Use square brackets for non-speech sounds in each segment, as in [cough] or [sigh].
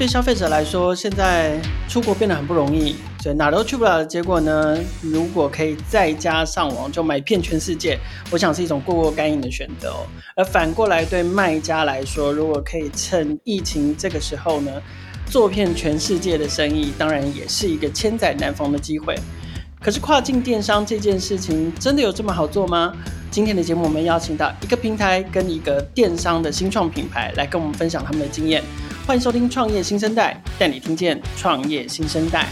对消费者来说，现在出国变得很不容易，所以哪都去不了的结果呢？如果可以在家上网就买遍全世界，我想是一种过过干瘾的选择哦。而反过来对卖家来说，如果可以趁疫情这个时候呢，做遍全世界的生意，当然也是一个千载难逢的机会。可是跨境电商这件事情真的有这么好做吗？今天的节目，我们邀请到一个平台跟一个电商的新创品牌来跟我们分享他们的经验。欢迎收听《创业新生代》，带你听见创业新生代。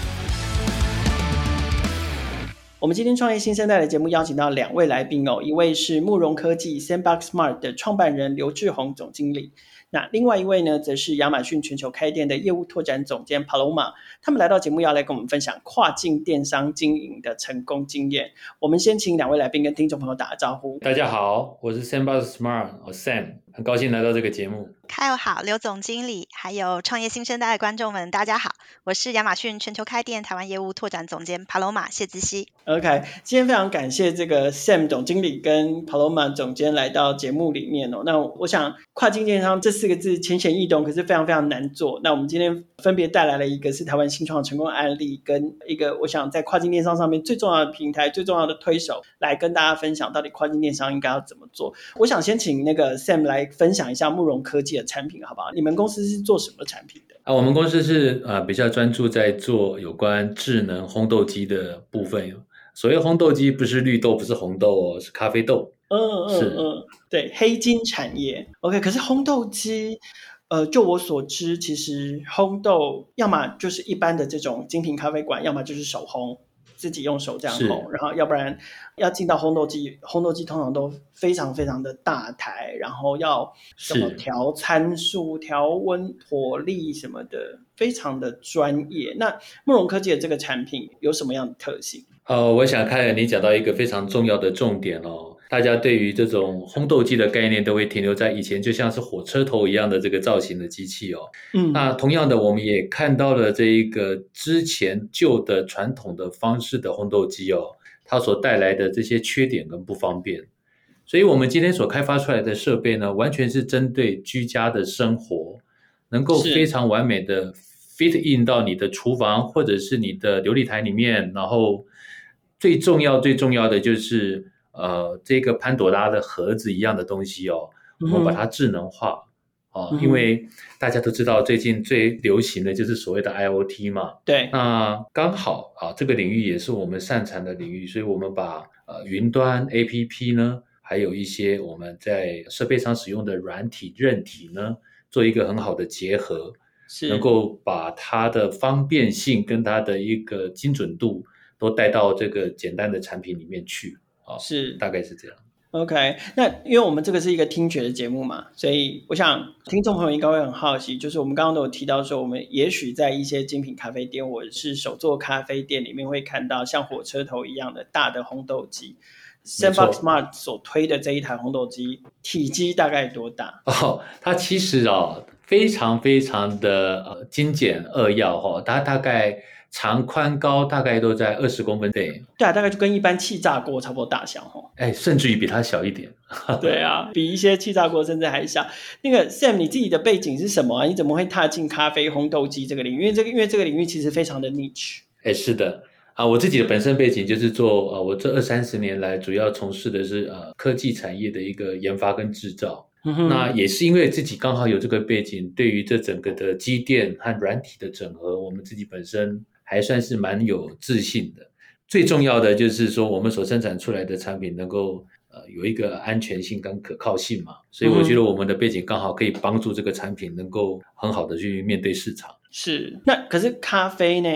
我们今天《创业新生代》的节目邀请到两位来宾哦，一位是慕容科技 Sandbox Smart 的创办人刘志宏总经理。那另外一位呢，则是亚马逊全球开店的业务拓展总监 Paloma，他们来到节目要来跟我们分享跨境电商经营的成功经验。我们先请两位来宾跟听众朋友打个招呼。大家好，我是 Sandbox Smart，我 Sam，很高兴来到这个节目。Kyle 好，刘总经理，还有创业新生代的观众们，大家好，我是亚马逊全球开店台湾业务拓展总监 Paloma 谢姿熙。OK，今天非常感谢这个 Sam 总经理跟 Paloma 总监来到节目里面哦。那我想跨境电商这四个字浅显易懂，可是非常非常难做。那我们今天分别带来了一个是台湾新创成功案例，跟一个我想在跨境电商上面最重要的平台、最重要的推手，来跟大家分享到底跨境电商应该要怎么做。我想先请那个 Sam 来分享一下慕容科技的产品，好不好？你们公司是做什么产品的？啊，我们公司是呃比较专注在做有关智能烘豆机的部分。所谓烘豆机，不是绿豆，不是红豆哦，是咖啡豆。嗯嗯是嗯，对，黑金产业。OK，可是烘豆机，呃，就我所知，其实烘豆要么就是一般的这种精品咖啡馆，要么就是手烘。自己用手这样烘，然后要不然要进到烘豆机，烘豆机通常都非常非常的大台，然后要什么调参数、调温、火力什么的，非常的专业。那慕容科技的这个产品有什么样的特性？呃，我想看你讲到一个非常重要的重点哦。大家对于这种烘豆机的概念都会停留在以前，就像是火车头一样的这个造型的机器哦。嗯，那同样的，我们也看到了这一个之前旧的传统的方式的烘豆机哦，它所带来的这些缺点跟不方便。所以，我们今天所开发出来的设备呢，完全是针对居家的生活，能够非常完美的 fit in 到你的厨房或者是你的琉璃台里面。然后，最重要最重要的就是。呃，这个潘朵拉的盒子一样的东西哦，我们把它智能化哦，嗯、因为大家都知道最近最流行的就是所谓的 IoT 嘛。对。那刚好啊，这个领域也是我们擅长的领域，所以我们把呃云端 APP 呢，还有一些我们在设备上使用的软体韧体呢，做一个很好的结合，是能够把它的方便性跟它的一个精准度都带到这个简单的产品里面去。是，大概是这样。OK，那因为我们这个是一个听觉的节目嘛，所以我想听众朋友应该会很好奇，就是我们刚刚都有提到说，我们也许在一些精品咖啡店或者是手作咖啡店里面会看到像火车头一样的大的烘豆机。Sandbox Smart 所推的这一台烘豆机体积大概多大？[laughs] 哦，它其实哦非常非常的呃精简扼要哈，它大概。长宽高大概都在二十公分，对，对啊，大概就跟一般气炸锅差不多大小哦。哎，甚至于比它小一点。[laughs] 对啊，比一些气炸锅甚至还小。那个 Sam，你自己的背景是什么啊？你怎么会踏进咖啡烘豆机这个领域？因为这个，因为这个领域其实非常的 niche。哎，是的啊，我自己的本身背景就是做呃，我这二三十年来主要从事的是呃科技产业的一个研发跟制造。嗯哼，那也是因为自己刚好有这个背景，对于这整个的机电和软体的整合，我们自己本身。还算是蛮有自信的。最重要的就是说，我们所生产出来的产品能够呃有一个安全性跟可靠性嘛。所以我觉得我们的背景刚好可以帮助这个产品能够很好的去面对市场。是。那可是咖啡呢？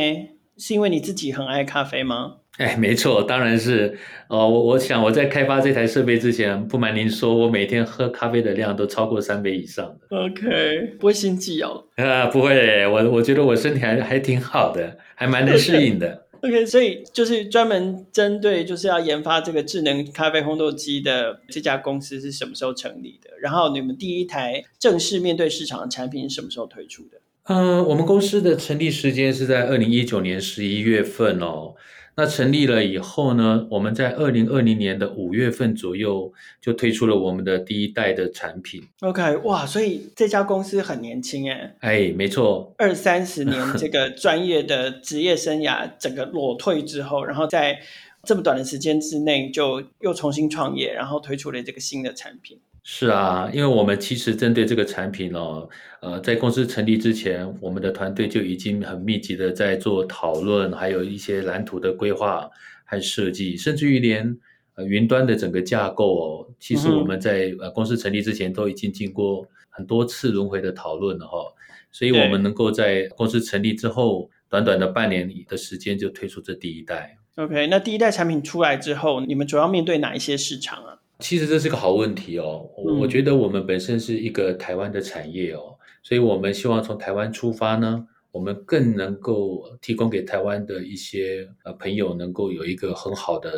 是因为你自己很爱咖啡吗？哎，没错，当然是。哦，我我想我在开发这台设备之前，不瞒您说，我每天喝咖啡的量都超过三杯以上的。OK，不会心悸哦？啊，不会，我我觉得我身体还还挺好的，还蛮能适应的。OK，所以就是专门针对就是要研发这个智能咖啡烘豆机的这家公司是什么时候成立的？然后你们第一台正式面对市场的产品是什么时候推出的？嗯，我们公司的成立时间是在二零一九年十一月份哦。那成立了以后呢，我们在二零二零年的五月份左右就推出了我们的第一代的产品。OK，哇，所以这家公司很年轻哎。哎，没错，二三十年 [laughs] 这个专业的职业生涯整个裸退之后，然后在这么短的时间之内就又重新创业，然后推出了这个新的产品。是啊，因为我们其实针对这个产品哦，呃，在公司成立之前，我们的团队就已经很密集的在做讨论，还有一些蓝图的规划和设计，甚至于连呃云端的整个架构哦，其实我们在呃公司成立之前都已经经过很多次轮回的讨论了哈、哦，所以我们能够在公司成立之后，短短的半年的时间就推出这第一代。OK，那第一代产品出来之后，你们主要面对哪一些市场啊？其实这是个好问题哦，我觉得我们本身是一个台湾的产业哦，所以我们希望从台湾出发呢，我们更能够提供给台湾的一些呃朋友能够有一个很好的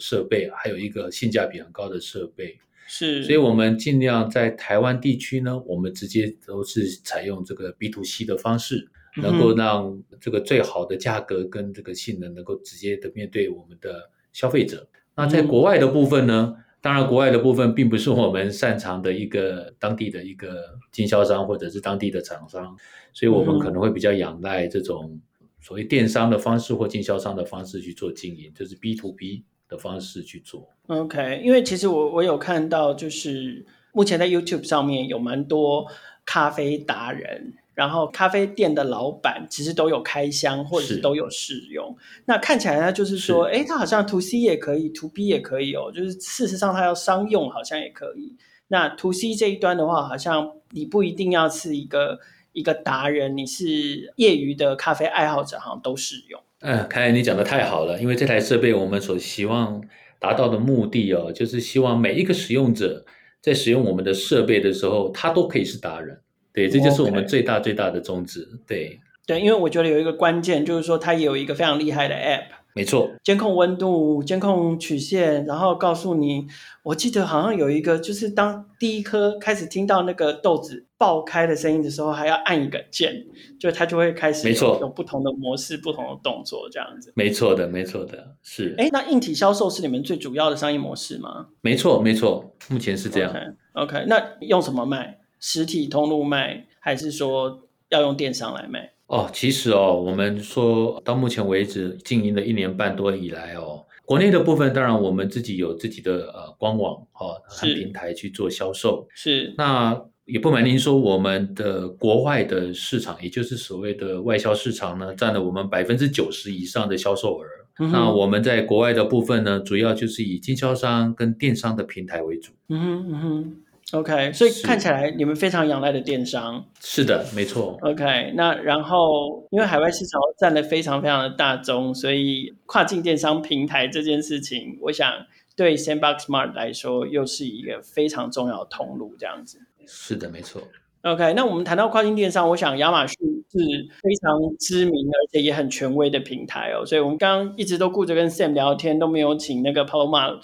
设备，还有一个性价比很高的设备。是，所以我们尽量在台湾地区呢，我们直接都是采用这个 B to C 的方式，能够让这个最好的价格跟这个性能能够直接的面对我们的消费者。那在国外的部分呢？当然，国外的部分并不是我们擅长的一个当地的一个经销商或者是当地的厂商，所以我们可能会比较仰赖这种所谓电商的方式或经销商的方式去做经营，就是 B to B 的方式去做。OK，因为其实我我有看到，就是目前在 YouTube 上面有蛮多咖啡达人。然后咖啡店的老板其实都有开箱，或者是都有试用。那看起来他就是说，哎，他好像 To C 也可以，To B 也可以哦。就是事实上他要商用好像也可以。那 To C 这一端的话，好像你不一定要是一个一个达人，你是业余的咖啡爱好者，好像都适用。嗯，看来你讲的太好了，因为这台设备我们所希望达到的目的哦，就是希望每一个使用者在使用我们的设备的时候，他都可以是达人。对，这就是我们最大最大的宗旨。对，对，因为我觉得有一个关键，就是说它也有一个非常厉害的 App，没错，监控温度、监控曲线，然后告诉你，我记得好像有一个，就是当第一颗开始听到那个豆子爆开的声音的时候，还要按一个键，就它就会开始有，没错，有不同的模式、不同的动作这样子。没错的，没错的，是。哎，那硬体销售是你们最主要的商业模式吗？没错，没错，目前是这样。OK，, okay 那用什么卖？实体通路卖，还是说要用电商来卖？哦，其实哦，我们说到目前为止经营了一年半多以来哦，国内的部分当然我们自己有自己的呃官网哦和平台去做销售。是。那也不瞒您说，我们的国外的市场，也就是所谓的外销市场呢，占了我们百分之九十以上的销售额。嗯。那我们在国外的部分呢，主要就是以经销商跟电商的平台为主。嗯哼嗯哼。OK，所以看起来你们非常仰赖的电商。是的，没错。OK，那然后因为海外市场占了非常非常的大宗，所以跨境电商平台这件事情，我想对 Sandbox Smart 来说又是一个非常重要的通路，这样子。是的，没错。OK，那我们谈到跨境电商，我想亚马逊是非常知名而且也很权威的平台哦，所以我们刚刚一直都顾着跟 Sam 聊天，都没有请那个 Paloma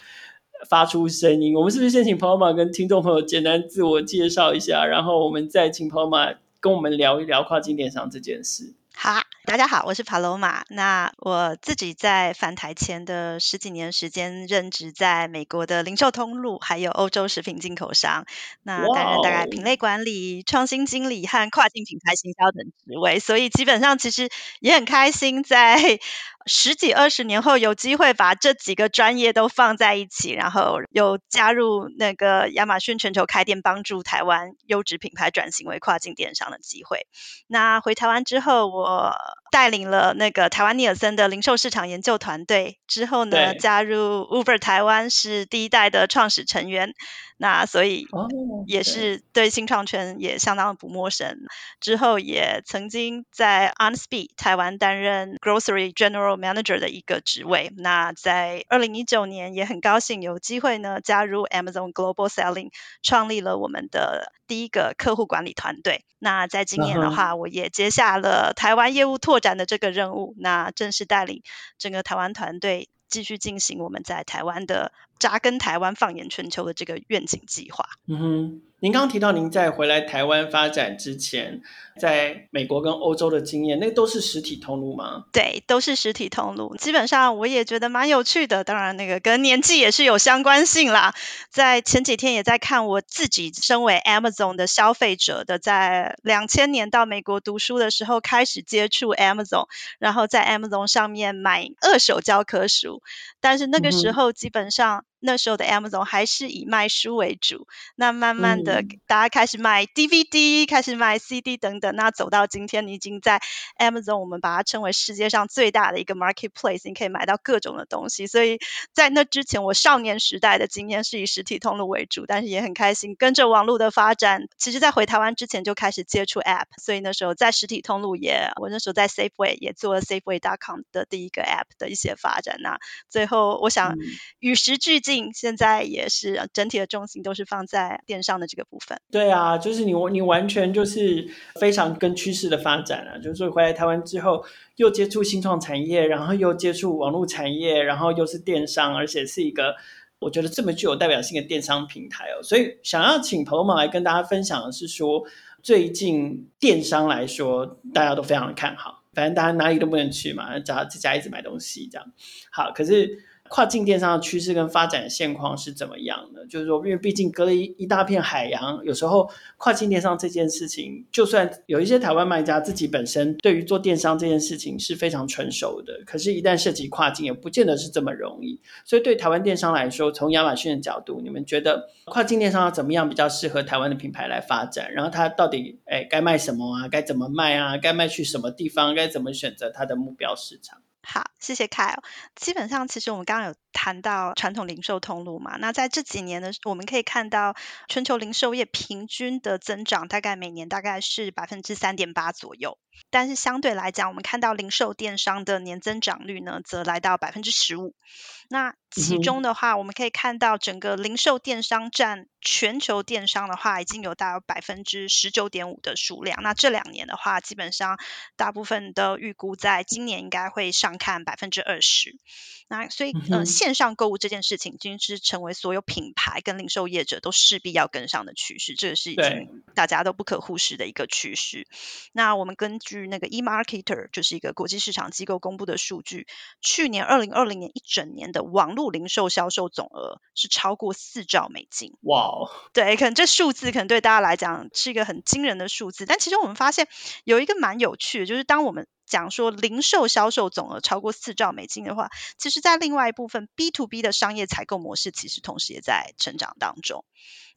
发出声音，我们是不是先请 Paloma 跟听众朋友简单自我介绍一下，然后我们再请 Paloma 跟我们聊一聊跨境电商这件事。好。大家好，我是 Paloma。那我自己在返台前的十几年时间，任职在美国的零售通路，还有欧洲食品进口商。那担任大概品类管理、创新经理和跨境品牌行销等职位。所以基本上其实也很开心，在十几二十年后有机会把这几个专业都放在一起，然后又加入那个亚马逊全球开店，帮助台湾优质品牌转型为跨境电商的机会。那回台湾之后，我带领了那个台湾尼尔森的零售市场研究团队之后呢，加入 Uber 台湾是第一代的创始成员。那所以也是对新创圈也相当的不陌生。之后也曾经在 OnSpeed 台湾担任 Grocery General Manager 的一个职位。那在二零一九年也很高兴有机会呢加入 Amazon Global Selling，创立了我们的第一个客户管理团队。那在今年的话，我也接下了台湾业务拓展的这个任务，那正式带领整个台湾团队。继续进行我们在台湾的扎根台湾、放眼全球的这个愿景计划。嗯哼。您刚刚提到您在回来台湾发展之前，在美国跟欧洲的经验，那都是实体通路吗？对，都是实体通路。基本上我也觉得蛮有趣的，当然那个跟年纪也是有相关性啦。在前几天也在看我自己身为 Amazon 的消费者的，在两千年到美国读书的时候开始接触 Amazon，然后在 Amazon 上面买二手教科书，但是那个时候基本上。嗯那时候的 Amazon 还是以卖书为主，那慢慢的大家开始卖 DVD，、嗯、开始卖 CD 等等，那走到今天，你已经在 Amazon，我们把它称为世界上最大的一个 marketplace，你可以买到各种的东西。所以在那之前，我少年时代的经验是以实体通路为主，但是也很开心跟着网络的发展。其实，在回台湾之前就开始接触 App，所以那时候在实体通路也，我那时候在 Safeway 也做了 Safeway.com 的第一个 App 的一些发展。那最后，我想与时俱进。现在也是整体的重心都是放在电商的这个部分。对啊，就是你你完全就是非常跟趋势的发展啊！就是回来台湾之后，又接触新创产业，然后又接触网络产业，然后又是电商，而且是一个我觉得这么具有代表性的电商平台哦。所以想要请朋友们来跟大家分享的是说，最近电商来说，大家都非常的看好，反正大家哪里都不能去嘛，只要在家一直买东西这样。好，可是。跨境电商的趋势跟发展现况是怎么样的？就是说，因为毕竟隔了一一大片海洋，有时候跨境电商这件事情，就算有一些台湾卖家自己本身对于做电商这件事情是非常成熟的，可是，一旦涉及跨境，也不见得是这么容易。所以，对台湾电商来说，从亚马逊的角度，你们觉得跨境电商要怎么样比较适合台湾的品牌来发展？然后，它到底诶该卖什么啊？该怎么卖啊？该卖去什么地方？该怎么选择它的目标市场？好，谢谢凯、哦。基本上，其实我们刚刚有谈到传统零售通路嘛，那在这几年呢，我们可以看到全球零售业平均的增长，大概每年大概是百分之三点八左右。但是相对来讲，我们看到零售电商的年增长率呢，则来到百分之十五。那其中的话，我们可以看到整个零售电商占全球电商的话，已经有大百分之十九点五的数量。那这两年的话，基本上大部分都预估在今年应该会上看百分之二十。那所以，呃，线上购物这件事情已经是成为所有品牌跟零售业者都势必要跟上的趋势，这个是已经大家都不可忽视的一个趋势。那我们根据那个 eMarketer，就是一个国际市场机构公布的数据，去年二零二零年一整年的网络零售销售总额是超过四兆美金。哇哦！对，可能这数字可能对大家来讲是一个很惊人的数字，但其实我们发现有一个蛮有趣的，就是当我们讲说零售销售总额超过四兆美金的话，其实在另外一部分 B to B 的商业采购模式，其实同时也在成长当中。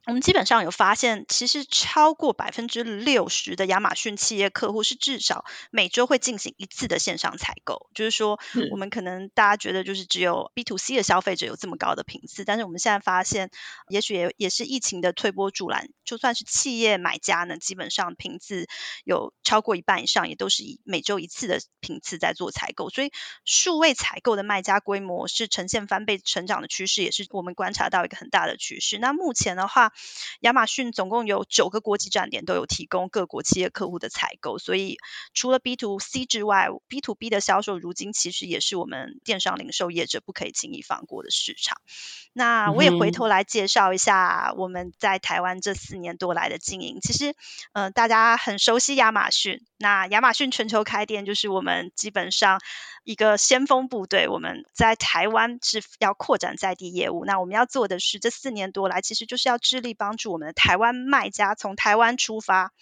我们基本上有发现，其实超过百分之六十的亚马逊企业客户是至少每周会进行一次的线上采购。就是说，我们可能大家觉得就是只有 B to C 的消费者有这么高的频次，但是我们现在发现，也许也也是疫情的推波助澜，就算是企业买家呢，基本上频次有超过一半以上，也都是以每周一次的频次在做采购。所以，数位采购的卖家规模是呈现翻倍成长的趋势，也是我们观察到一个很大的趋势。那目前的话，亚马逊总共有九个国际站点，都有提供各国企业客户的采购，所以除了 B to C 之外，B to B 的销售，如今其实也是我们电商零售业者不可以轻易放过的市场。那我也回头来介绍一下我们在台湾这四年多来的经营。其实，嗯、呃，大家很熟悉亚马逊，那亚马逊全球开店就是我们基本上一个先锋部队。我们在台湾是要扩展在地业务，那我们要做的是这四年多来，其实就是要致力帮助我们的台湾卖家从台湾出发。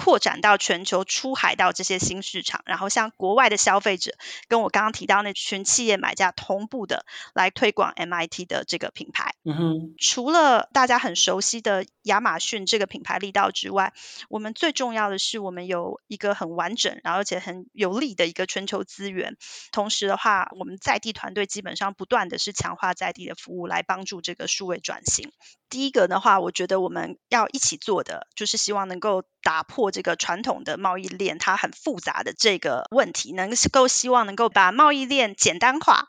扩展到全球，出海到这些新市场，然后向国外的消费者，跟我刚刚提到那群企业买家同步的来推广 MIT 的这个品牌。嗯哼，除了大家很熟悉的亚马逊这个品牌力道之外，我们最重要的是，我们有一个很完整，然后而且很有力的一个全球资源。同时的话，我们在地团队基本上不断的是强化在地的服务，来帮助这个数位转型。第一个的话，我觉得我们要一起做的，就是希望能够打破这个传统的贸易链它很复杂的这个问题，能够希望能够把贸易链简单化。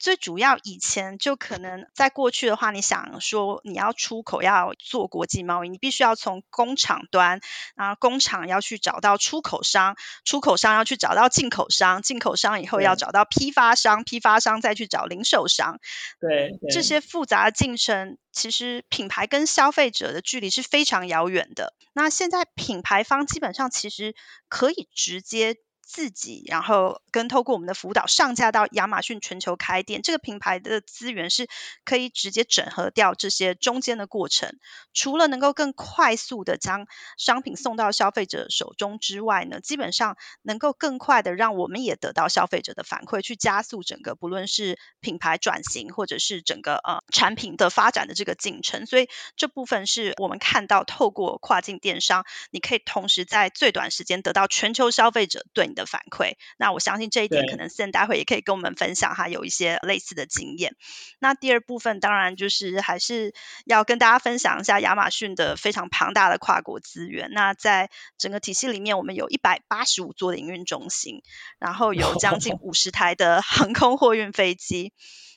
最主要以前就可能在过去的话，你想说你要出口要做国际贸易，你必须要从工厂端，然后工厂要去找到出口商，出口商要去找到进口商，进口商以后要找到批发商，批发商再去找零售商。对，对这些复杂的进程，其实品牌跟消费者的距离是非常遥远的。那现在品牌方基本上其实可以直接。自己，然后跟透过我们的辅导上架到亚马逊全球开店，这个品牌的资源是可以直接整合掉这些中间的过程。除了能够更快速的将商品送到消费者手中之外呢，基本上能够更快的让我们也得到消费者的反馈，去加速整个不论是品牌转型或者是整个呃产品的发展的这个进程。所以这部分是我们看到透过跨境电商，你可以同时在最短时间得到全球消费者对你的的反馈，那我相信这一点可能 Sam 待会也可以跟我们分享，他有一些类似的经验。那第二部分当然就是还是要跟大家分享一下亚马逊的非常庞大的跨国资源。那在整个体系里面，我们有一百八十五座的营运中心，然后有将近五十台的航空货运飞机。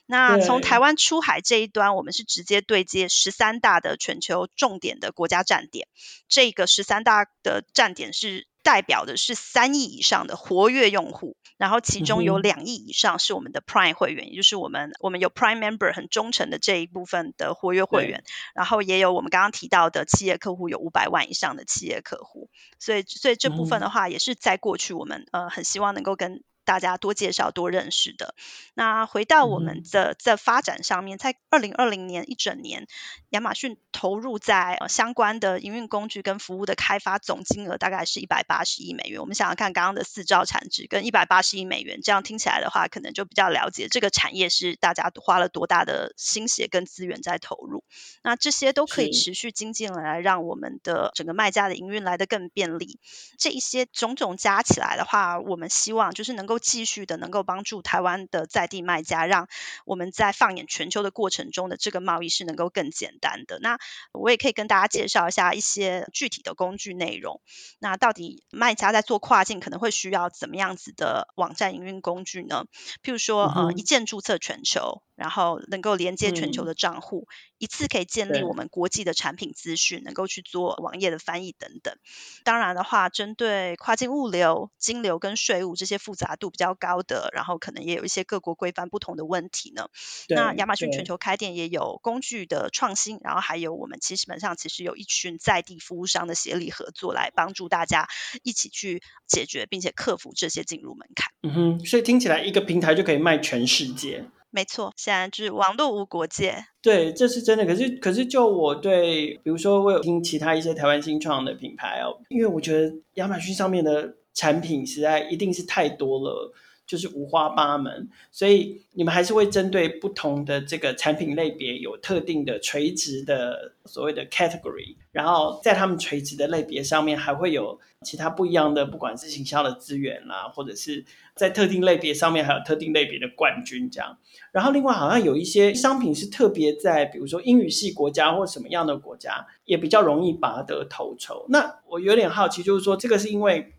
那从台湾出海这一端，我们是直接对接十三大的全球重点的国家站点。这个十三大的站点是。代表的是三亿以上的活跃用户，然后其中有两亿以上是我们的 Prime 会员，嗯、也就是我们我们有 Prime Member 很忠诚的这一部分的活跃会员，然后也有我们刚刚提到的企业客户，有五百万以上的企业客户，所以所以这部分的话，也是在过去我们呃很希望能够跟。大家多介绍、多认识的。那回到我们的在发展上面，在二零二零年一整年，亚马逊投入在相关的营运工具跟服务的开发总金额大概是一百八十亿美元。我们想想看，刚刚的四兆产值跟一百八十亿美元，这样听起来的话，可能就比较了解这个产业是大家花了多大的心血跟资源在投入。那这些都可以持续精进来，让我们的整个卖家的营运来得更便利。这一些种种加起来的话，我们希望就是能够。继续的能够帮助台湾的在地卖家，让我们在放眼全球的过程中的这个贸易是能够更简单的。那我也可以跟大家介绍一下一些具体的工具内容。那到底卖家在做跨境可能会需要怎么样子的网站营运工具呢？譬如说，呃，一键注册全球。然后能够连接全球的账户，嗯、一次可以建立我们国际的产品资讯，能够去做网页的翻译等等。当然的话，针对跨境物流、金流跟税务这些复杂度比较高的，然后可能也有一些各国规范不同的问题呢。那亚马逊全球开店也有工具的创新，然后还有我们其实基本上其实有一群在地服务商的协力合作，来帮助大家一起去解决并且克服这些进入门槛。嗯哼，所以听起来一个平台就可以卖全世界。没错，现在就是网络无国界。对，这是真的。可是，可是就我对，比如说我有听其他一些台湾新创的品牌哦，因为我觉得亚马逊上面的产品实在一定是太多了。就是五花八门，所以你们还是会针对不同的这个产品类别有特定的垂直的所谓的 category，然后在他们垂直的类别上面还会有其他不一样的，不管是行销的资源啦，或者是在特定类别上面还有特定类别的冠军这样。然后另外好像有一些商品是特别在比如说英语系国家或什么样的国家也比较容易拔得头筹。那我有点好奇，就是说这个是因为。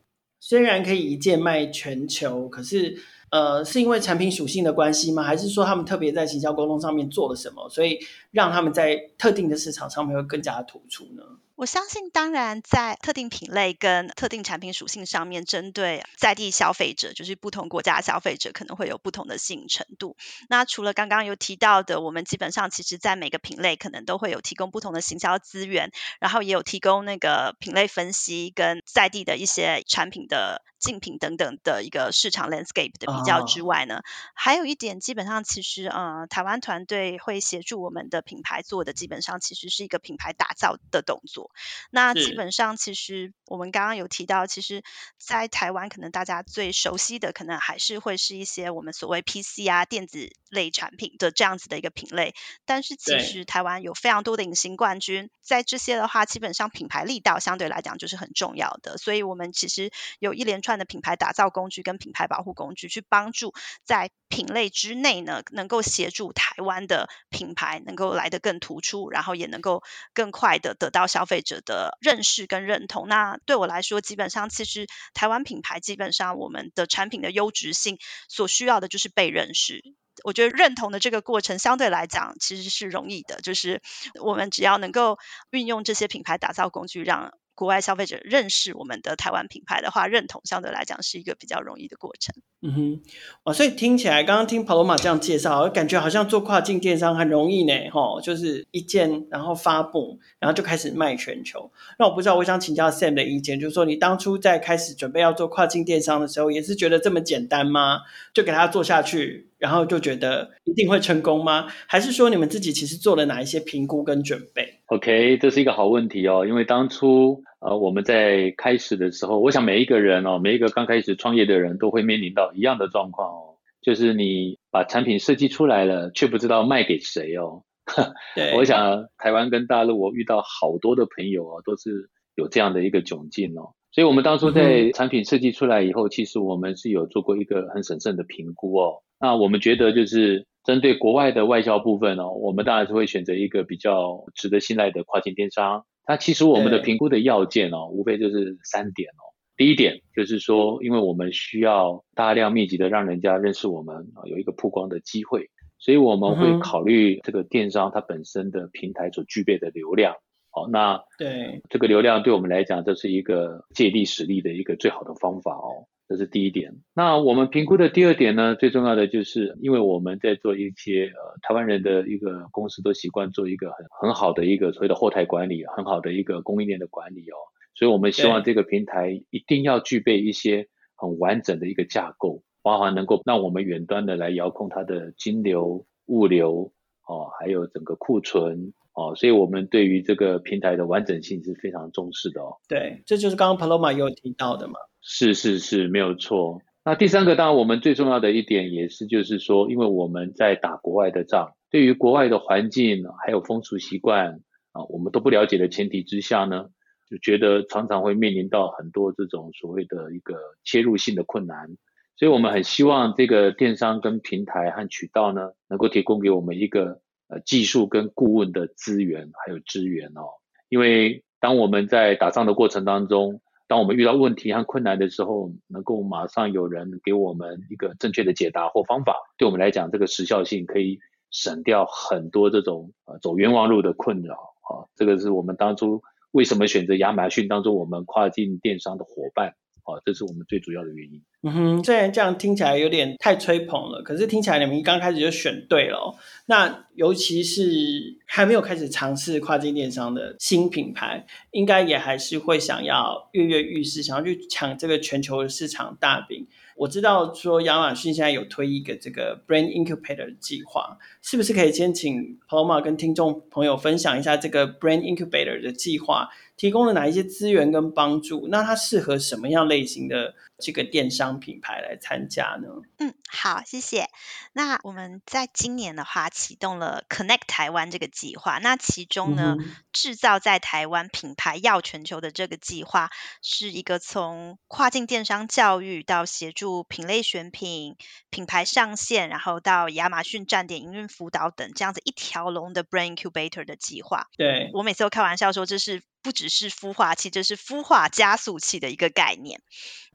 虽然可以一键卖全球，可是，呃，是因为产品属性的关系吗？还是说他们特别在行销沟通上面做了什么，所以让他们在特定的市场上面会更加突出呢？我相信，当然，在特定品类跟特定产品属性上面，针对在地消费者，就是不同国家的消费者，可能会有不同的吸引程度。那除了刚刚有提到的，我们基本上其实在每个品类可能都会有提供不同的行销资源，然后也有提供那个品类分析跟在地的一些产品的竞品等等的一个市场 landscape 的比较之外呢，还有一点，基本上其实呃，台湾团队会协助我们的品牌做的，基本上其实是一个品牌打造的动作。那基本上，其实我们刚刚有提到，其实，在台湾可能大家最熟悉的，可能还是会是一些我们所谓 PC 啊电子类产品的这样子的一个品类。但是，其实台湾有非常多的隐形冠军，在这些的话，基本上品牌力道相对来讲就是很重要的。所以我们其实有一连串的品牌打造工具跟品牌保护工具，去帮助在品类之内呢，能够协助台湾的品牌能够来得更突出，然后也能够更快的得到消费者的认识跟认同。那对我来说，基本上其实台湾品牌基本上我们的产品的优质性所需要的就是被认识。我觉得认同的这个过程相对来讲其实是容易的，就是我们只要能够运用这些品牌打造工具，让国外消费者认识我们的台湾品牌的话，认同相对来讲是一个比较容易的过程。嗯哼，哦，所以听起来，刚刚听 Paloma 这样介绍，感觉好像做跨境电商很容易呢，吼，就是一件，然后发布，然后就开始卖全球。那我不知道，我想请教 Sam 的意见，就是说你当初在开始准备要做跨境电商的时候，也是觉得这么简单吗？就给他做下去，然后就觉得一定会成功吗？还是说你们自己其实做了哪一些评估跟准备？OK，这是一个好问题哦，因为当初。呃，我们在开始的时候，我想每一个人哦，每一个刚开始创业的人都会面临到一样的状况哦，就是你把产品设计出来了，却不知道卖给谁哦。[laughs] 对，我想台湾跟大陆，我遇到好多的朋友哦，都是有这样的一个窘境哦。所以我们当初在产品设计出来以后，嗯、其实我们是有做过一个很审慎的评估哦。那我们觉得就是针对国外的外销部分哦，我们当然是会选择一个比较值得信赖的跨境电商。那其实我们的评估的要件哦，无非就是三点哦。第一点就是说，因为我们需要大量密集的让人家认识我们啊，有一个曝光的机会，所以我们会考虑这个电商它本身的平台所具备的流量。好，那对这个流量对我们来讲，这是一个借力使力的一个最好的方法哦。这是第一点。那我们评估的第二点呢，最重要的就是，因为我们在做一些呃台湾人的一个公司都习惯做一个很很好的一个所谓的后台管理，很好的一个供应链的管理哦。所以我们希望这个平台一定要具备一些很完整的一个架构，包含能够让我们远端的来遥控它的金流、物流哦，还有整个库存哦。所以我们对于这个平台的完整性是非常重视的哦。对，这就是刚刚 Paloma 有提到的嘛。是是是，没有错。那第三个，当然我们最重要的一点也是，就是说，因为我们在打国外的仗，对于国外的环境还有风俗习惯啊，我们都不了解的前提之下呢，就觉得常常会面临到很多这种所谓的一个切入性的困难。所以我们很希望这个电商跟平台和渠道呢，能够提供给我们一个呃技术跟顾问的资源还有资源哦。因为当我们在打仗的过程当中，当我们遇到问题和困难的时候，能够马上有人给我们一个正确的解答或方法，对我们来讲，这个时效性可以省掉很多这种呃走冤枉路的困扰啊。这个是我们当初为什么选择亚马逊当做我们跨境电商的伙伴啊，这是我们最主要的原因。嗯哼，虽然这样听起来有点太吹捧了，可是听起来你们一刚开始就选对了哦。那尤其是还没有开始尝试跨境电商的新品牌，应该也还是会想要跃跃欲试，想要去抢这个全球市场大饼。我知道说亚马逊现在有推一个这个 Brand Incubator 计划，是不是可以先请 Paloma 跟听众朋友分享一下这个 Brand Incubator 的计划？提供了哪一些资源跟帮助？那它适合什么样类型的这个电商品牌来参加呢？嗯，好，谢谢。那我们在今年的话启动了 Connect 台湾这个计划。那其中呢，嗯、制造在台湾品牌要全球的这个计划，是一个从跨境电商教育到协助品类选品、品牌上线，然后到亚马逊站点营运辅导等这样子一条龙的 Brand Incubator 的计划。对，我每次都开玩笑说，这是。不只是孵化器，这是孵化加速器的一个概念。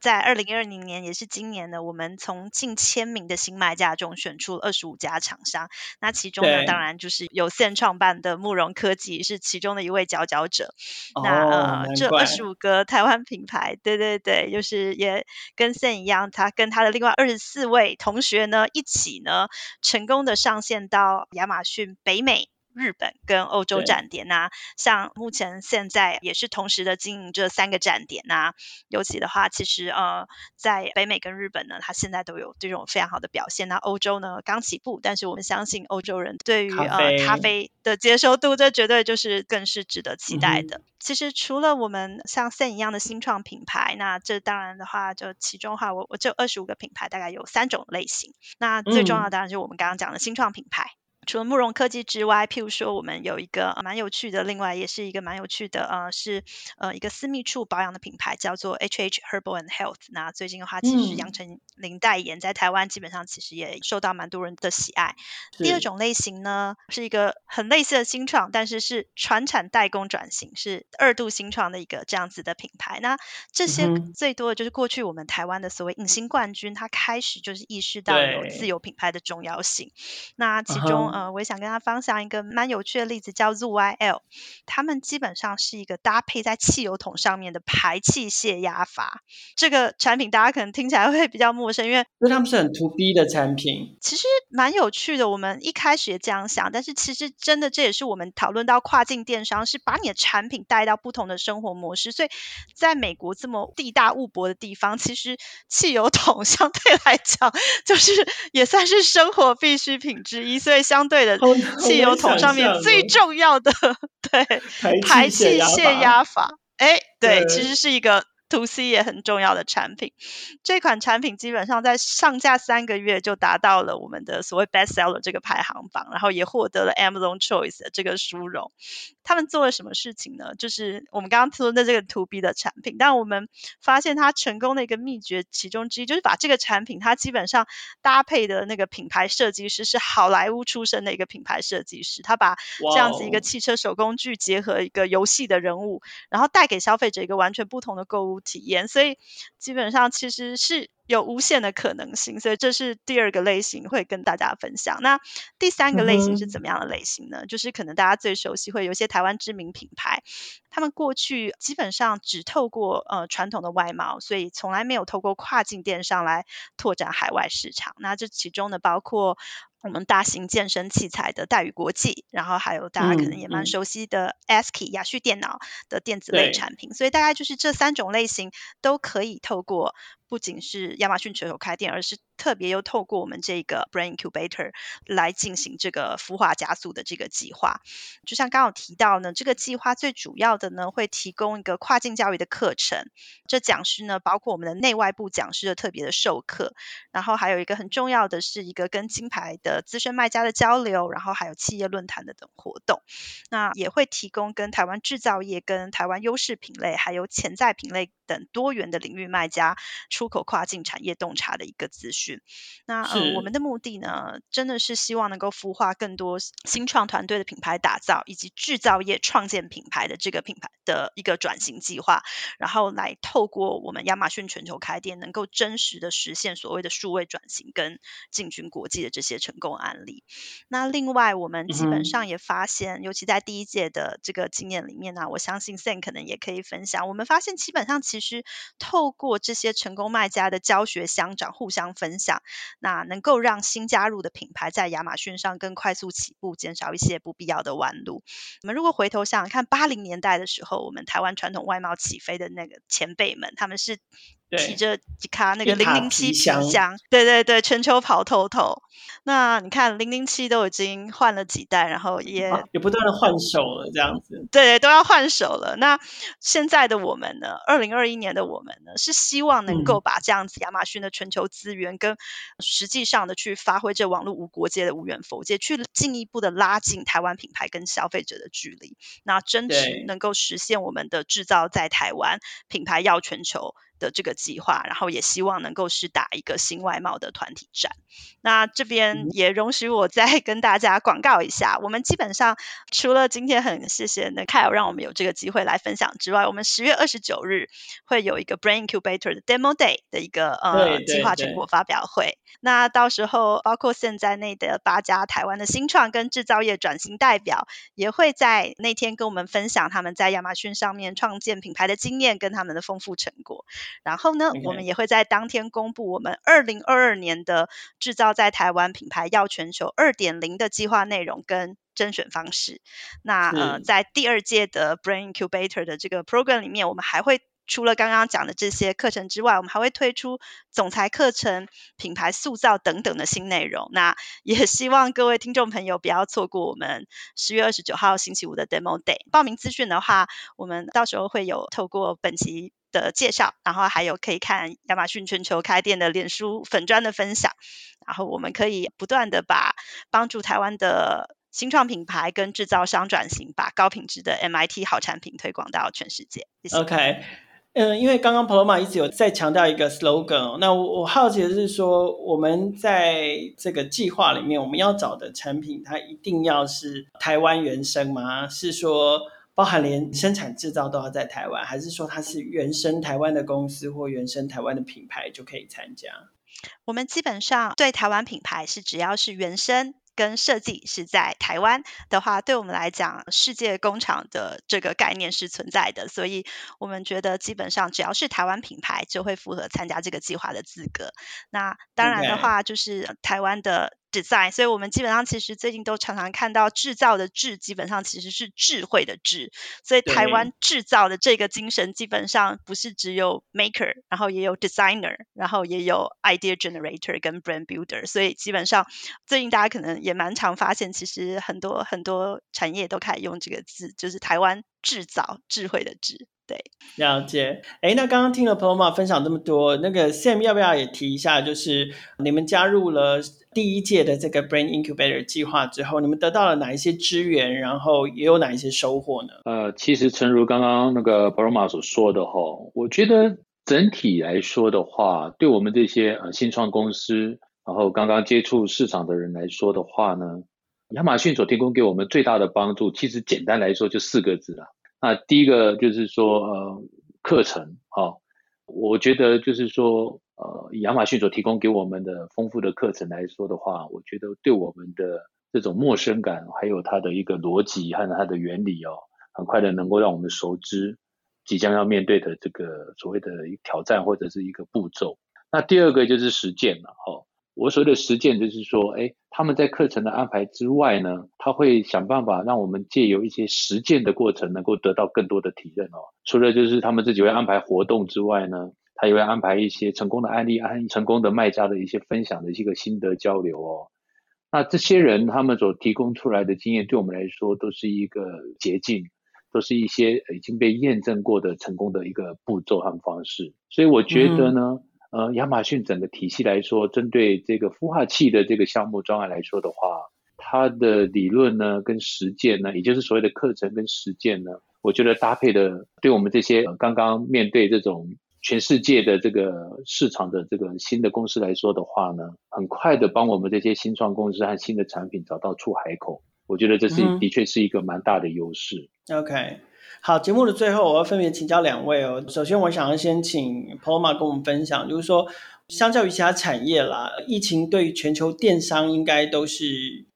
在二零二零年，也是今年呢，我们从近千名的新卖家中选出了二十五家厂商。那其中呢，当然就是有 Sam 创办的慕容科技是其中的一位佼佼者。哦、那呃，这二十五个台湾品牌，对对对，就是也跟 Sam 一样，他跟他的另外二十四位同学呢，一起呢，成功的上线到亚马逊北美。日本跟欧洲站点呐、啊，像目前现在也是同时的经营这三个站点呐、啊。尤其的话，其实呃，在北美跟日本呢，它现在都有这种非常好的表现。那欧洲呢，刚起步，但是我们相信欧洲人对于呃咖啡的接受度，这绝对就是更是值得期待的。嗯、其实除了我们像 Sam 一样的新创品牌，那这当然的话，就其中的话，我我这二十五个品牌大概有三种类型。那最重要的当然就是我们刚刚讲的新创品牌。除了慕容科技之外，譬如说我们有一个蛮有趣的，另外也是一个蛮有趣的，呃，是呃一个私密处保养的品牌，叫做 H H Herbal and Health。那最近的话，其实杨丞琳代言，在台湾基本上其实也受到蛮多人的喜爱。第二种类型呢，是一个很类似的新创，但是是传产代工转型，是二度新创的一个这样子的品牌。那这些最多的就是过去我们台湾的所谓隐形冠军，他开始就是意识到有自有品牌的重要性。那其中，呃，我也想跟他分享一个蛮有趣的例子，叫 ZYL，他们基本上是一个搭配在汽油桶上面的排气泄压阀。这个产品大家可能听起来会比较陌生，因为因为他们是很 to B 的产品。其实蛮有趣的，我们一开始也这样想，但是其实真的这也是我们讨论到跨境电商，是把你的产品带到不同的生活模式。所以，在美国这么地大物博的地方，其实汽油桶 [laughs] 相对来讲，就是也算是生活必需品之一。所以相相对的，汽油桶上面最重要的，[laughs] 对，排气泄压阀，哎，对，其实是一个。To C 也很重要的产品，这款产品基本上在上架三个月就达到了我们的所谓 Best Seller 这个排行榜，然后也获得了 Amazon Choice 的这个殊荣。他们做了什么事情呢？就是我们刚刚说的这个 To B 的产品，但我们发现它成功的一个秘诀其中之一，就是把这个产品它基本上搭配的那个品牌设计师是好莱坞出身的一个品牌设计师，他把这样子一个汽车手工具结合一个游戏的人物，然后带给消费者一个完全不同的购物体验，所以基本上其实是有无限的可能性，所以这是第二个类型会跟大家分享。那第三个类型是怎么样的类型呢？嗯、就是可能大家最熟悉，会有一些台湾知名品牌，他们过去基本上只透过呃传统的外贸，所以从来没有透过跨境电商来拓展海外市场。那这其中呢，包括。我们大型健身器材的戴宇国际，然后还有大家可能也蛮熟悉的 Askey 雅旭电脑的电子类产品，所以大概就是这三种类型都可以透过。不仅是亚马逊全球开店，而是特别又透过我们这个 Brain Incubator 来进行这个孵化加速的这个计划。就像刚刚有提到呢，这个计划最主要的呢，会提供一个跨境教育的课程。这讲师呢，包括我们的内外部讲师的特别的授课，然后还有一个很重要的是一个跟金牌的资深卖家的交流，然后还有企业论坛的等活动。那也会提供跟台湾制造业、跟台湾优势品类还有潜在品类等多元的领域卖家。出口跨境产业洞察的一个资讯。那呃，我们的目的呢，真的是希望能够孵化更多新创团队的品牌打造，以及制造业创建品牌的这个品牌的一个转型计划，然后来透过我们亚马逊全球开店，能够真实的实现所谓的数位转型跟进军国际的这些成功案例。那另外，我们基本上也发现，嗯、尤其在第一届的这个经验里面呢，我相信 Sam 可能也可以分享。我们发现，基本上其实透过这些成功卖家的教学相长，互相分享，那能够让新加入的品牌在亚马逊上更快速起步，减少一些不必要的弯路。我们如果回头想想看，八零年代的时候，我们台湾传统外贸起飞的那个前辈们，他们是。提着几卡那个零零七皮箱，对对对，全球跑透透。那你看零零七都已经换了几代，然后也、啊、也不断的换手了，这样子。对，都要换手了。那现在的我们呢？二零二一年的我们呢？是希望能够把这样子亚马逊的全球资源，跟实际上的去发挥这网络无国界的无远弗届，去进一步的拉近台湾品牌跟消费者的距离，那真实能够实现我们的制造在台湾，品牌要全球。的这个计划，然后也希望能够是打一个新外贸的团体战。那这边也容许我再跟大家广告一下，我们基本上除了今天很谢谢那 Kyle 让我们有这个机会来分享之外，我们十月二十九日会有一个 Brain Incubator 的 Demo Day 的一个呃计划成果发表会。那到时候包括现在内的八家台湾的新创跟制造业转型代表，也会在那天跟我们分享他们在亚马逊上面创建品牌的经验跟他们的丰富成果。然后呢我们也会在当天公布我们二零二二年的制造在台湾品牌要全球二点零的计划内容跟甄选方式。那呃，在第二届的 Brain Incubator 的这个 program 里面，我们还会除了刚刚讲的这些课程之外，我们还会推出总裁课程、品牌塑造等等的新内容。那 [laughs] 也希望各位听众朋友不要错过我们十月二十九号星期五的 Demo Day。报名资讯的话，我们到时候会有透过本期的介绍，然后还有可以看亚马逊全球开店的脸书粉砖的分享。然后我们可以不断的把帮助台湾的新创品牌跟制造商转型，把高品质的 MIT 好产品推广到全世界。OK。嗯，因为刚刚 Paloma 一直有在强调一个 slogan，那我我好奇的是说，我们在这个计划里面，我们要找的产品，它一定要是台湾原生吗？是说包含连生产制造都要在台湾，还是说它是原生台湾的公司或原生台湾的品牌就可以参加？我们基本上对台湾品牌是只要是原生。跟设计是在台湾的话，对我们来讲，世界工厂的这个概念是存在的，所以我们觉得基本上只要是台湾品牌，就会符合参加这个计划的资格。那当然的话，就是台湾的。design，所以我们基本上其实最近都常常看到制造的制，基本上其实是智慧的智。所以台湾制造的这个精神，基本上不是只有 maker，然后也有 designer，然后也有 idea generator 跟 brand builder。所以基本上最近大家可能也蛮常发现，其实很多很多产业都开始用这个字，就是台湾制造智慧的智。对，了解。哎，那刚刚听了 Paloma 分享这么多，那个 Sam 要不要也提一下？就是你们加入了第一届的这个 Brain Incubator 计划之后，你们得到了哪一些资源，然后也有哪一些收获呢？呃，其实诚如刚刚那个 Paloma 所说的哈，我觉得整体来说的话，对我们这些呃新创公司，然后刚刚接触市场的人来说的话呢，亚马逊所提供给我们最大的帮助，其实简单来说就四个字啊。那第一个就是说，呃，课程，哈、我觉得就是说，呃，以亚马逊所提供给我们的丰富的课程来说的话，我觉得对我们的这种陌生感，还有它的一个逻辑和它的原理哦，很快的能够让我们熟知即将要面对的这个所谓的挑战或者是一个步骤。那第二个就是实践了，哈、我所谓的实践，就是说，哎，他们在课程的安排之外呢，他会想办法让我们借由一些实践的过程，能够得到更多的体验哦。除了就是他们自己会安排活动之外呢，他也会安排一些成功的案例，安成功的卖家的一些分享的一个心得交流哦。那这些人他们所提供出来的经验，对我们来说都是一个捷径，都是一些已经被验证过的成功的一个步骤和方式。所以我觉得呢。嗯呃，亚马逊整个体系来说，针对这个孵化器的这个项目专案来说的话，它的理论呢跟实践呢，也就是所谓的课程跟实践呢，我觉得搭配的，对我们这些刚刚面对这种全世界的这个市场的这个新的公司来说的话呢，很快的帮我们这些新创公司和新的产品找到出海口，我觉得这是、嗯、的确是一个蛮大的优势。OK。好，节目的最后，我要分别请教两位哦。首先，我想要先请 Paloma 跟我们分享，就是说，相较于其他产业啦，疫情对于全球电商应该都是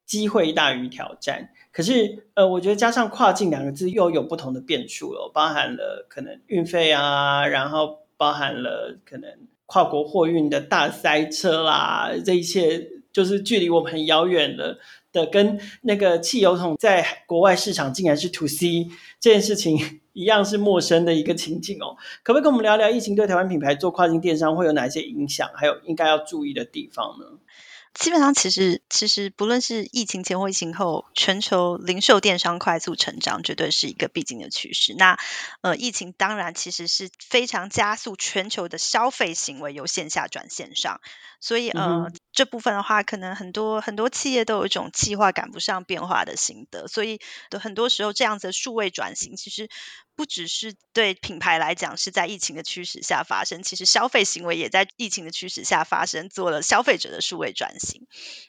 机会大于挑战。可是，呃，我觉得加上跨境两个字又有不同的变数了，包含了可能运费啊，然后包含了可能跨国货运的大塞车啦，这一切就是距离我们很遥远的。的跟那个汽油桶在国外市场竟然是 to C 这件事情一样是陌生的一个情景哦，可不可以跟我们聊聊疫情对台湾品牌做跨境电商会有哪些影响，还有应该要注意的地方呢？基本上，其实其实不论是疫情前或疫情后，全球零售电商快速成长绝对是一个必经的趋势。那呃，疫情当然其实是非常加速全球的消费行为由线下转线上，所以呃、嗯，这部分的话，可能很多很多企业都有一种计划赶不上变化的心得，所以很多时候这样子的数位转型，其实不只是对品牌来讲是在疫情的驱使下发生，其实消费行为也在疫情的驱使下发生，做了消费者的数位转型。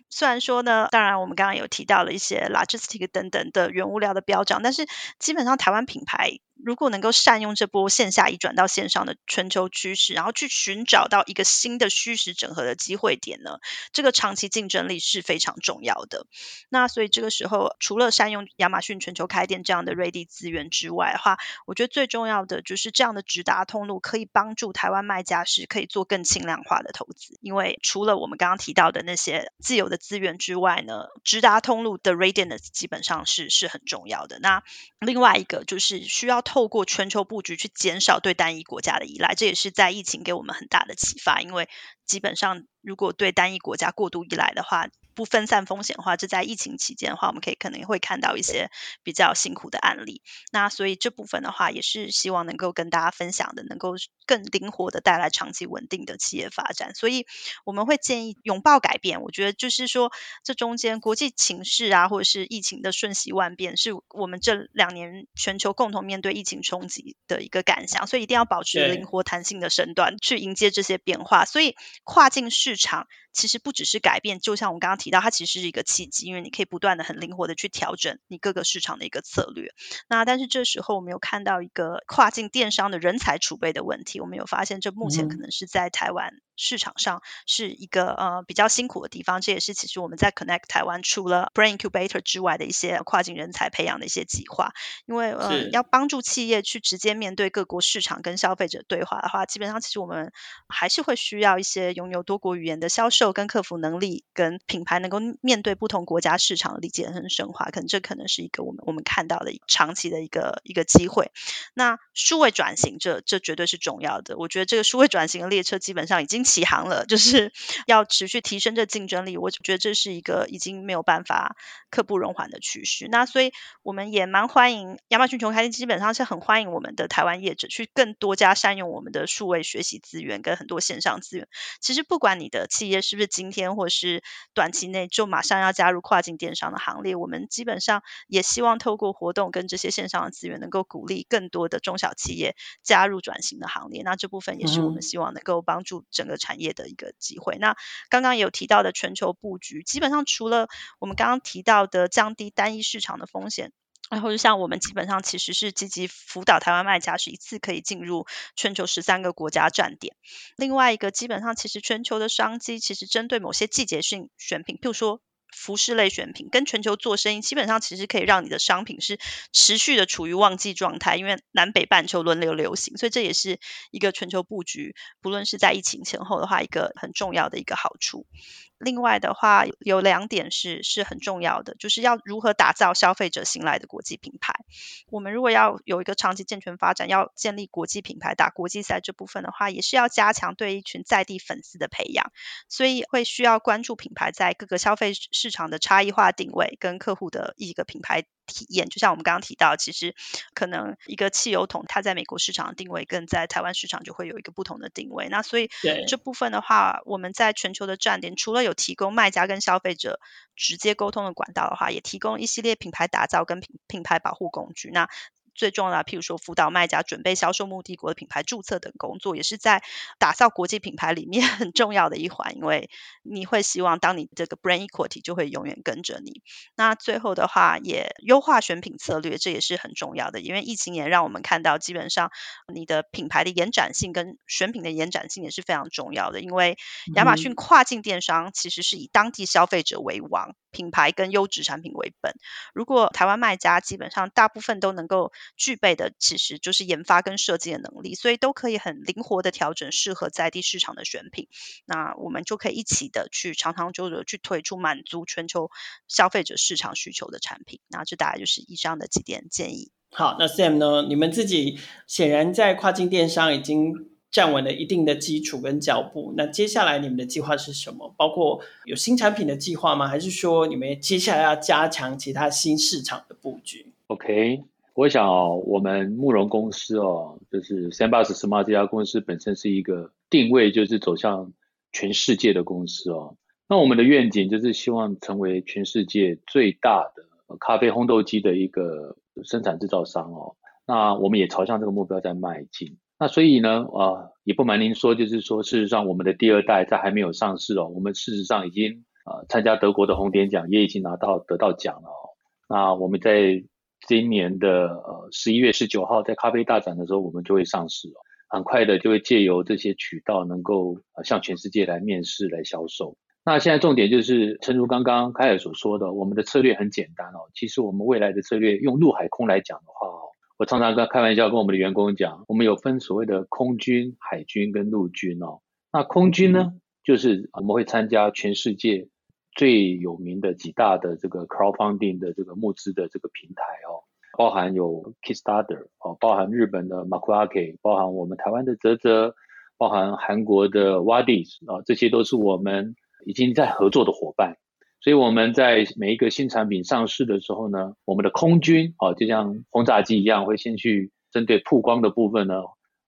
虽然说呢，当然我们刚刚有提到了一些 logistic 等等的原物料的飙涨，但是基本上台湾品牌。如果能够善用这波线下移转到线上的全球趋势，然后去寻找到一个新的虚实整合的机会点呢，这个长期竞争力是非常重要的。那所以这个时候，除了善用亚马逊全球开店这样的瑞地资源之外的话，我觉得最重要的就是这样的直达通路可以帮助台湾卖家是可以做更轻量化的投资。因为除了我们刚刚提到的那些自有的资源之外呢，直达通路的 readiness 基本上是是很重要的。那另外一个就是需要。透过全球布局去减少对单一国家的依赖，这也是在疫情给我们很大的启发。因为基本上，如果对单一国家过度依赖的话，不分散风险的话，这在疫情期间的话，我们可以可能会看到一些比较辛苦的案例。那所以这部分的话，也是希望能够跟大家分享的，能够更灵活的带来长期稳定的企业发展。所以我们会建议拥抱改变。我觉得就是说，这中间国际情势啊，或者是疫情的瞬息万变，是我们这两年全球共同面对疫情冲击的一个感想。所以一定要保持灵活弹性的身段去迎接这些变化。所以跨境市场其实不只是改变，就像我们刚刚提到，它其实是一个契机，因为你可以不断的很灵活的去调整你各个市场的一个策略。那但是这时候我们有看到一个跨境电商的人才储备的问题，我们有发现这目前可能是在台湾市场上是一个呃比较辛苦的地方。这也是其实我们在 Connect 台湾除了 Brain Incubator 之外的一些跨境人才培养的一些计划，因为呃要帮助企业去直接面对各国市场跟消费者对话的话，基本上其实我们还是会需要一些拥有多国语言的销售跟客服能力，跟品牌能够面对不同国家市场的理解和深化，可能这可能是一个我们我们看到的长期的一个一个机会。那数位转型这这绝对是重要的，我觉得这个数位转型的列车基本上已经起航了，就是 [laughs] 要持续提升这竞争力。我觉得这是一个已经没有办法刻不容缓的趋势。那所以我们也蛮欢迎亚马逊穷开基本上是很欢迎我们的台湾业者去更多加善用我们的数位学习资源跟很多线上资源。其实不管你的企业是不是今天或是短期内就马上要加入跨境电商的行列，我们基本上也希望透过活动跟这些线上的资源，能够鼓励更多的中小企业加入转型的行列。那这部分也是我们希望能够帮助整个产业的一个机会。那刚刚有提到的全球布局，基本上除了我们刚刚提到的降低单一市场的风险，然后就像我们基本上其实是积极辅导台湾卖家，是一次可以进入全球十三个国家站点。另外一个，基本上其实全球的商机其实针对某些季节性选品，譬如说。服饰类选品跟全球做生意，基本上其实可以让你的商品是持续的处于旺季状态，因为南北半球轮流流行，所以这也是一个全球布局，不论是在疫情前后的话，一个很重要的一个好处。另外的话，有两点是是很重要的，就是要如何打造消费者信赖的国际品牌。我们如果要有一个长期健全发展，要建立国际品牌、打国际赛这部分的话，也是要加强对一群在地粉丝的培养，所以会需要关注品牌在各个消费市场的差异化定位跟客户的一个品牌。体验就像我们刚刚提到，其实可能一个汽油桶，它在美国市场的定位跟在台湾市场就会有一个不同的定位。那所以这部分的话，我们在全球的站点，除了有提供卖家跟消费者直接沟通的管道的话，也提供一系列品牌打造跟品品牌保护工具。那最重要的，譬如说辅导卖家准备销售目的国的品牌注册等工作，也是在打造国际品牌里面 [laughs] 很重要的一环。因为你会希望，当你这个 brand equity 就会永远跟着你。那最后的话，也优化选品策略，这也是很重要的。因为疫情也让我们看到，基本上你的品牌的延展性跟选品的延展性也是非常重要的。因为亚马逊跨境电商其实是以当地消费者为王。品牌跟优质产品为本。如果台湾卖家基本上大部分都能够具备的，其实就是研发跟设计的能力，所以都可以很灵活的调整适合在地市场的选品。那我们就可以一起的去长长久久的去推出满足全球消费者市场需求的产品。那这大概就是以上的几点建议。好，那 Sam 呢？你们自己显然在跨境电商已经。站稳了一定的基础跟脚步，那接下来你们的计划是什么？包括有新产品的计划吗？还是说你们接下来要加强其他新市场的布局？OK，我想哦，我们慕容公司哦，就是 Sandbox Smart 这家公司本身是一个定位，就是走向全世界的公司哦。那我们的愿景就是希望成为全世界最大的咖啡烘豆机的一个生产制造商哦。那我们也朝向这个目标在迈进。那所以呢，啊，也不瞒您说，就是说，事实上，我们的第二代在还没有上市哦，我们事实上已经呃参加德国的红点奖，也已经拿到得到奖了哦。那我们在今年的呃十一月十九号在咖啡大展的时候，我们就会上市哦，很快的就会借由这些渠道，能够呃向全世界来面试来销售。那现在重点就是，诚如刚刚凯尔所说的，我们的策略很简单哦。其实我们未来的策略，用陆海空来讲的话哦。我常常跟开玩笑跟我们的员工讲，我们有分所谓的空军、海军跟陆军哦。那空军呢，就是我们会参加全世界最有名的几大的这个 crowdfunding 的这个募资的这个平台哦，包含有 Kickstarter 哦，包含日本的 Makurake，包含我们台湾的泽泽，包含韩国的 wadies 啊，这些都是我们已经在合作的伙伴。所以我们在每一个新产品上市的时候呢，我们的空军哦，就像轰炸机一样，会先去针对曝光的部分呢，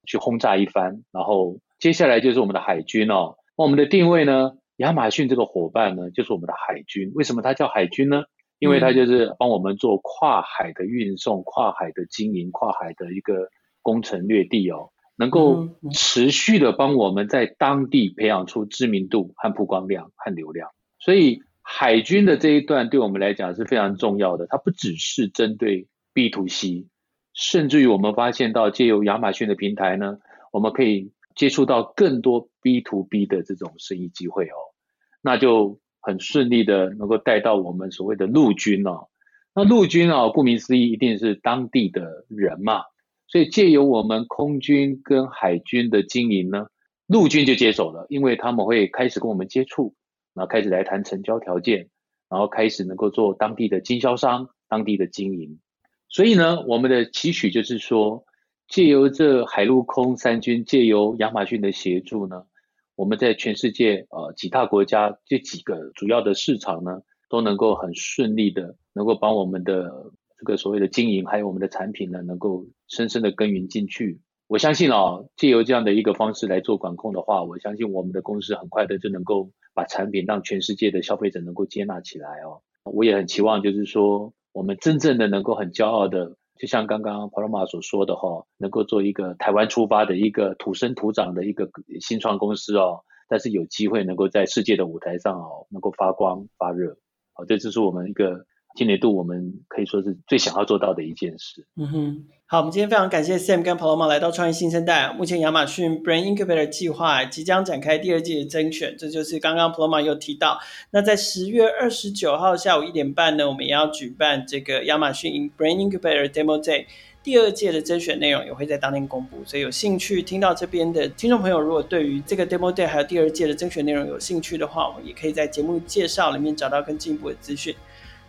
去轰炸一番，然后接下来就是我们的海军哦。我们的定位呢，亚马逊这个伙伴呢，就是我们的海军。为什么它叫海军呢？因为它就是帮我们做跨海的运送、跨海的经营、跨海的一个攻城略地哦，能够持续的帮我们在当地培养出知名度和曝光量和流量。所以。海军的这一段对我们来讲是非常重要的，它不只是针对 B to C，甚至于我们发现到借由亚马逊的平台呢，我们可以接触到更多 B to B 的这种生意机会哦，那就很顺利的能够带到我们所谓的陆军哦，那陆军哦，顾名思义一定是当地的人嘛，所以借由我们空军跟海军的经营呢，陆军就接手了，因为他们会开始跟我们接触。然后开始来谈成交条件，然后开始能够做当地的经销商、当地的经营。所以呢，我们的期许就是说，借由这海陆空三军，借由亚马逊的协助呢，我们在全世界呃几大国家这几个主要的市场呢，都能够很顺利的能够帮我们的这个所谓的经营，还有我们的产品呢，能够深深的耕耘进去。我相信哦，借由这样的一个方式来做管控的话，我相信我们的公司很快的就能够把产品让全世界的消费者能够接纳起来哦。我也很期望，就是说我们真正的能够很骄傲的，就像刚刚保罗玛所说的哈，能够做一个台湾出发的一个土生土长的一个新创公司哦，但是有机会能够在世界的舞台上哦，能够发光发热，好，这就是我们一个。今年度我们可以说是最想要做到的一件事。嗯哼，好，我们今天非常感谢 Sam 跟 Paloma 来到创业新生代。目前亚马逊 Brain Incubator 计划即将展开第二季的甄选，这就是刚刚 Paloma 又提到。那在十月二十九号下午一点半呢，我们也要举办这个亚马逊 Brain Incubator Demo Day。第二届的甄选内容也会在当天公布，所以有兴趣听到这边的听众朋友，如果对于这个 Demo Day 还有第二届的甄选内容有兴趣的话，我们也可以在节目介绍里面找到更进一步的资讯。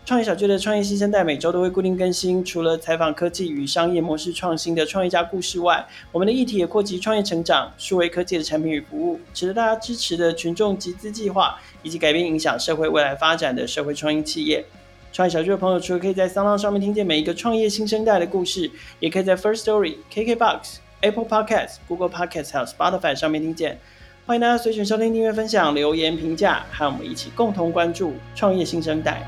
创业小聚的创业新生代每周都会固定更新，除了采访科技与商业模式创新的创业家故事外，我们的议题也扩及创业成长、数位科技的产品与服务，值得大家支持的群众集资计划，以及改变影响社会未来发展的社会创新企业。创业小聚的朋友，除了可以在 SoundOn 上面听见每一个创业新生代的故事，也可以在 First Story、KKBox、Apple Podcasts、Google Podcasts 还有 Spotify 上面听见。欢迎大家随选收听、订阅、分享、留言、评价，和我们一起共同关注创业新生代。